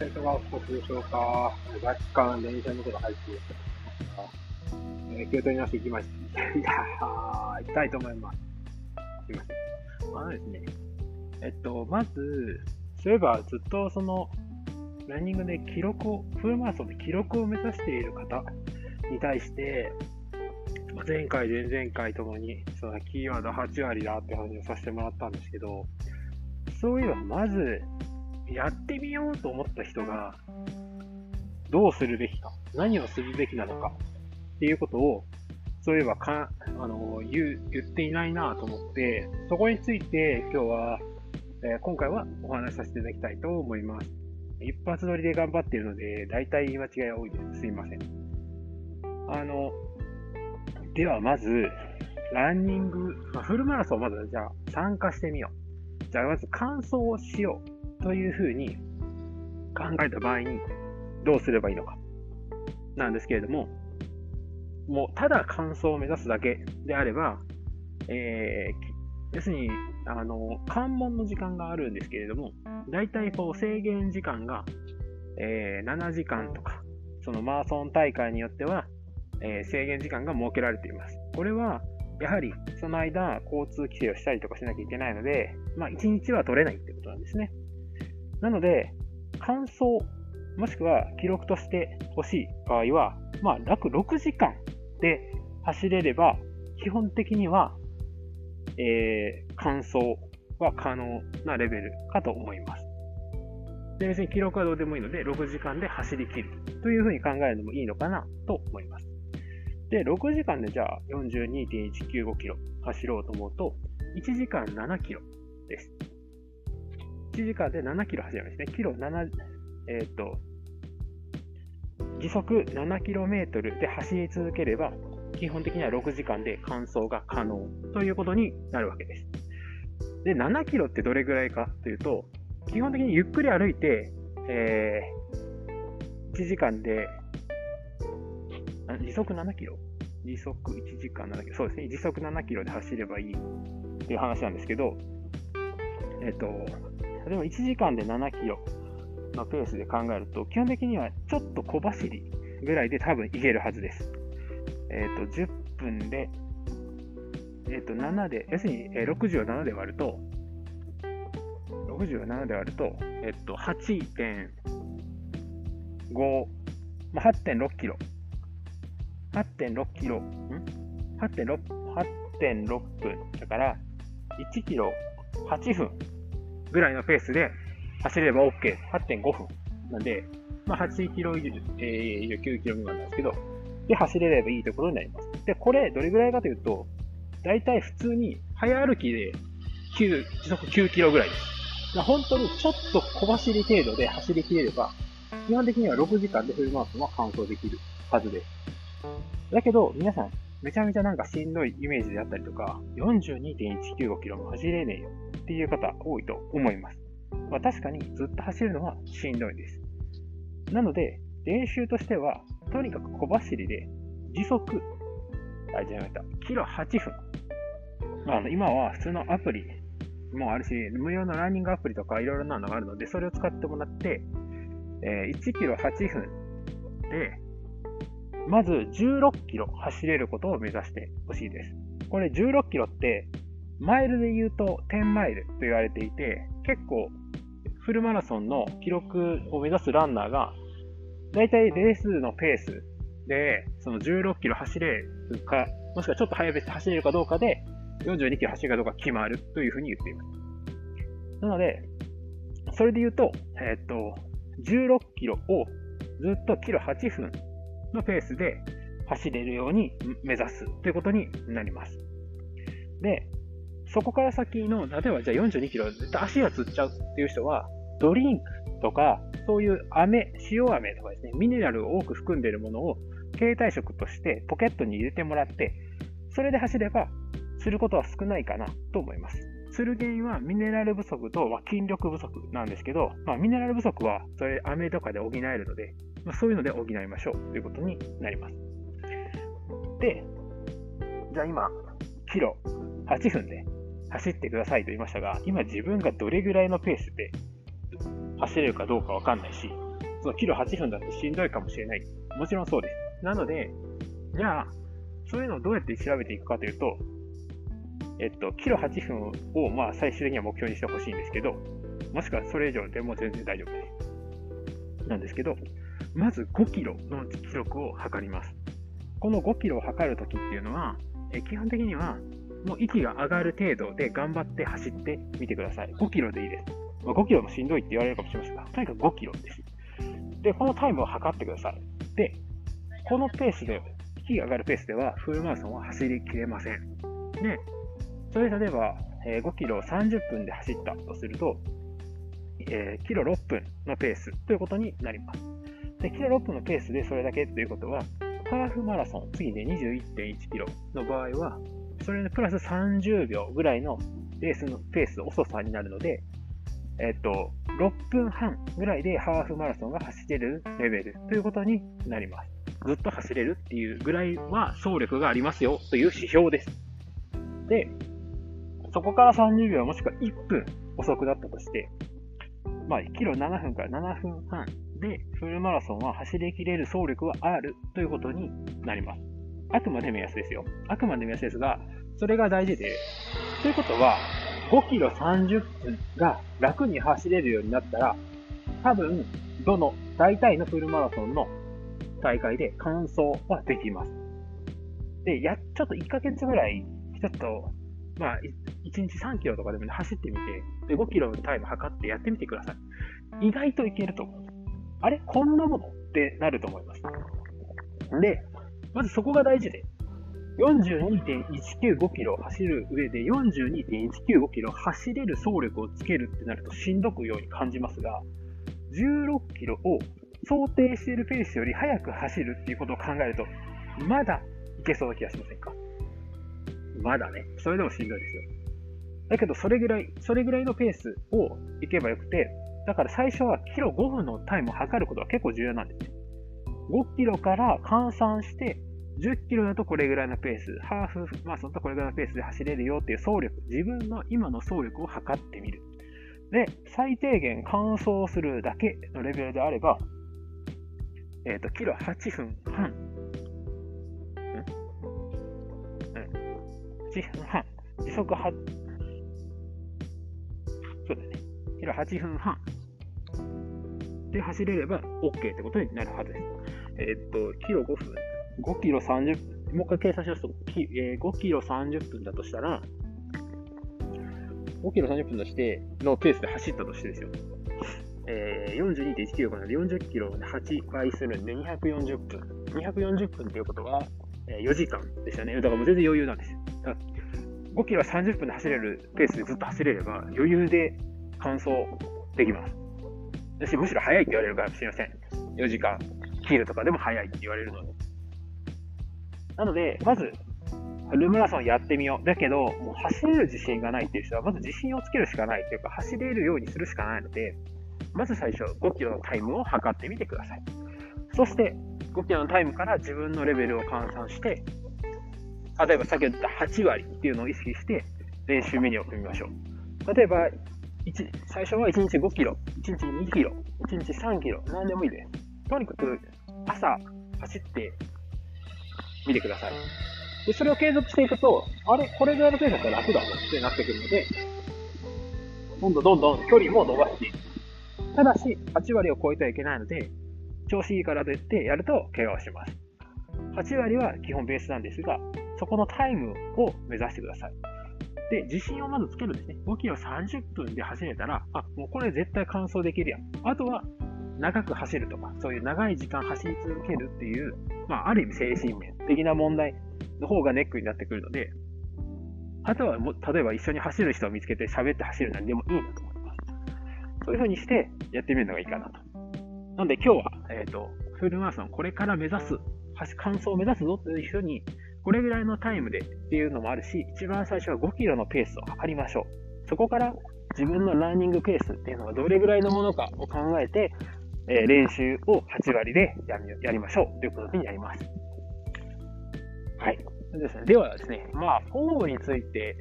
せい。かがお過ごしでしょうか。若干電車のこと入ってい。るえー、気を取り直してい。きました。い。やー、行きたい。と思い。ます。すい。ません。あのですね、えっと、まず、そうい。えばずっとその、ランニングで記録を、フルマラソンで記録を目指してい。る方に対して、前回、前々回ともに、そのキーワード8割だって話をさせてもらったんですけど、そうい。えばまず、やってみようと思った人が、どうするべきか、何をするべきなのかっていうことを、そういえばか、あの、言う、言っていないなと思って、そこについて今日は、えー、今回はお話しさせていただきたいと思います。一発撮りで頑張っているので、大体言い間違い多いです。すいません。あの、ではまず、ランニング、まあ、フルマラソンまずじゃあ参加してみよう。じゃあまず完走をしよう。というふうに考えた場合にどうすればいいのかなんですけれども、もうただ完走を目指すだけであれば、えー、要するに、あの、関門の時間があるんですけれども、大体こう制限時間が、えー、7時間とか、そのマラソン大会によっては、えー、制限時間が設けられています。これは、やはりその間、交通規制をしたりとかしなきゃいけないので、まあ、1日は取れないってことなんですね。なので、感想、もしくは記録として欲しい場合は、まあ、約6時間で走れれば、基本的には、えー、完走は可能なレベルかと思います。で別に記録はどうでもいいので、6時間で走り切るというふうに考えるのもいいのかなと思います。で、6時間でじゃあ42.195キロ走ろうと思うと、1時間7キロです。1時間で7キロ走りますね。キロ7、えっ、ー、と、時速7キロメートルで走り続ければ、基本的には6時間で完走が可能ということになるわけです。で、7キロってどれぐらいかというと、基本的にゆっくり歩いて、えー、1時間で、時速7キロ？時速1時間7キロ？そうですね。時速7キロで走ればいいっていう話なんですけど、えっ、ー、と、例えば1時間で7キロのペースで考えると、基本的にはちょっと小走りぐらいで多分いけるはずです。えっ、ー、と、10分で、えっ、ー、と、7で、要するに、60を7で割ると、60を7で割ると、えっ、と、8.5、まあ、8.6キロ。8.6キロ、ん ?8.6、8.6分。だから、1キロ8分ぐらいのペースで走れれば OK。8.5分。なんで、まあ、8キロ以上、えー、9キロ未満なんですけど、で、走れればいいとことになります。で、これ、どれぐらいかというと、だいたい普通に早歩きで9、時速9キロぐらいです。本当にちょっと小走り程度で走りきれれば、基本的には6時間でフルマラソンは完走できるはずです。だけど、皆さん、めちゃめちゃなんかしんどいイメージであったりとか、42.195キロも走れねえよっていう方多いと思います。まあ、確かにずっと走るのはしんどいです。なので、練習としては、とにかく小走りで、時速、あ、じゃなかった、キロ8分。まあ、今は普通のアプリもあるし、無料のランニングアプリとかいろいろなのがあるので、それを使ってもらって、えー、1キロ8分で、まず16キロ走れることを目指してほしいです。これ16キロって、マイルで言うと10マイルと言われていて、結構フルマラソンの記録を目指すランナーが、だいたいレースのペースで、その16キロ走れるか、もしくはちょっと速めて走れるかどうかで、42キロ走るかどうか決まるというふうに言っています。なので、それで言うと、えっ、と、16キロをずっとキロ8分のペースで走れるように目指すということになります。で、そこから先の、例えばじゃあ42キロ、絶対足がつっちゃうっていう人は、ドリンクとか、そういう飴、塩飴とかですね、ミネラルを多く含んでいるものを携帯食としてポケットに入れてもらって、それで走れば、することは少ないかなと思います。する原因はミネラル不足と、筋力不足なんですけど、まあ、ミネラル不足はそれ飴とかで補えるので、まあ、そういうので補いましょうということになります。で、じゃあ今、キロ8分で走ってくださいと言いましたが、今自分がどれぐらいのペースで走れるかどうかわかんないし、そのキロ8分だとしんどいかもしれない。もちろんそうです。なので、じゃあ、そういうのをどうやって調べていくかというと、えっと、キロ8分を、まあ、最終的には目標にしてほしいんですけど、もしくはそれ以上でも全然大丈夫です。なんですけど、まず5キロの記録を測ります。この5キロを測るときっていうのは、え基本的には、もう息が上がる程度で頑張って走ってみてください。5キロでいいです。まあ、5キロもしんどいって言われるかもしれませんが、とにかく5キロです。で、このタイムを測ってください。で、このペースで、息が上がるペースでは、フルマラソンは走りきれません。で、それ例えば、え、5キロを30分で走ったとすると、えー、キロ6分のペースということになります。で、キロ6分のペースでそれだけということは、ハーフマラソン、次で21.1キロの場合は、それでプラス30秒ぐらいのレースのペース遅さになるので、えっと、6分半ぐらいでハーフマラソンが走れるレベルということになります。ずっと走れるっていうぐらいは走力がありますよという指標です。で、そこから30秒もしくは1分遅くなったとして、まあ、キロ7分から7分半で、フルマラソンは走りきれる走力はあるということになります。あくまで目安ですよ。あくまで目安ですが、それが大事で、ということは、5キロ30分が楽に走れるようになったら、多分、どの、大体のフルマラソンの大会で完走はできます。で、や、ちょっと1ヶ月ぐらい、ちょっと、まあ、1日3キロとかでも、ね、走ってみて、で、5キロのタイム測ってやってみてください。意外といけると思う。あれ？こんなもの？ってなると思います。で、まずそこが大事で、42.195キロ走る上で42.195キロ走れる走力をつけるってなるとしんどくように感じますが、16キロを想定しているペースより速く走るっていうことを考えると、まだいけそうな気がしませんか？まだね。それでもしんどいですよ。だけど、それぐらい、それぐらいのペースをいけばよくて、だから最初はキロ5分のタイムを測ることが結構重要なんですね。5キロから換算して、10キロだとこれぐらいのペース、ハーフマラソンとこれぐらいのペースで走れるよっていう走力、自分の今の走力を測ってみる。で、最低限乾燥するだけのレベルであれば、えっ、ー、と、キロ8分半。うんうん ?8 分半。時速8、そうだね。キロ8分半。で走れれば OK ってことになるはずです。えっ、と、キロ5分、5キロ30分、もう一回計算しますと、えー、5キロ30分だとしたら、5キロ30分としてのペースで走ったとしてですよ。えー、42.1キロから40キロで8倍するんで240分。240分ということは、えー、4時間でしたね。だからもう全然余裕なんですよ。5キロは30分で走れるペースでずっと走れれば余裕で完走できます。私、むしろ早いって言われるかもしれません。4時間切るとかでも早いって言われるので。なので、まず、フルマラソンやってみよう。だけど、もう走れる自信がないっていう人は、まず自信をつけるしかないというか、走れるようにするしかないので、まず最初、5キロのタイムを測ってみてください。そして、5キロのタイムから自分のレベルを換算して、例えば先ほど言った8割っていうのを意識して、練習メニューを組みましょう。例えば、最初は1日5キロ、1日2キロ、1日3キロ、何でもいいです。とにかく朝走ってみてください。で、それを継続していくと、あれ、これぐらいのペースだったら楽だってなってくるので、どんどんどんどん距離も伸ばしていく。ただし、8割を超えてはいけないので、調子いいからといってやると怪我をします。8割は基本ベースなんですが、そこのタイムを目指してください。で、自信をまずつけるんですね。5キロ30分で走れたら、あ、もうこれ絶対完走できるやん。あとは、長く走るとか、そういう長い時間走り続けるっていう、まあ、ある意味精神面的な問題の方がネックになってくるので、あとはも、例えば一緒に走る人を見つけて喋って走るなんでもいいなと思います。そういう風にしてやってみるのがいいかなと。なので今日は、えっ、ー、と、フルマラソンこれから目指す、完走を目指すぞという人に、これぐらいのタイムでっていうのもあるし、一番最初は5キロのペースを測りましょう。そこから自分のランニングペースっていうのがどれぐらいのものかを考えて、えー、練習を8割でややりましょうということになります。はい。ですね、ではですね、まあ、フォームについて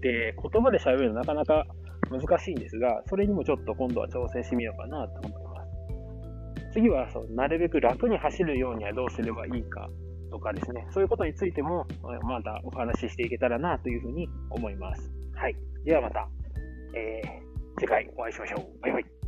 で言葉で喋るのなかなか難しいんですが、それにもちょっと今度は挑戦してみようかなと思います。次はそうなるべく楽に走るようにはどうすればいいかとかですね、そういうことについてもまたお話ししていけたらなというふうに思います。はい。ではまた、えー、次回お会いしましょう。バイバイ。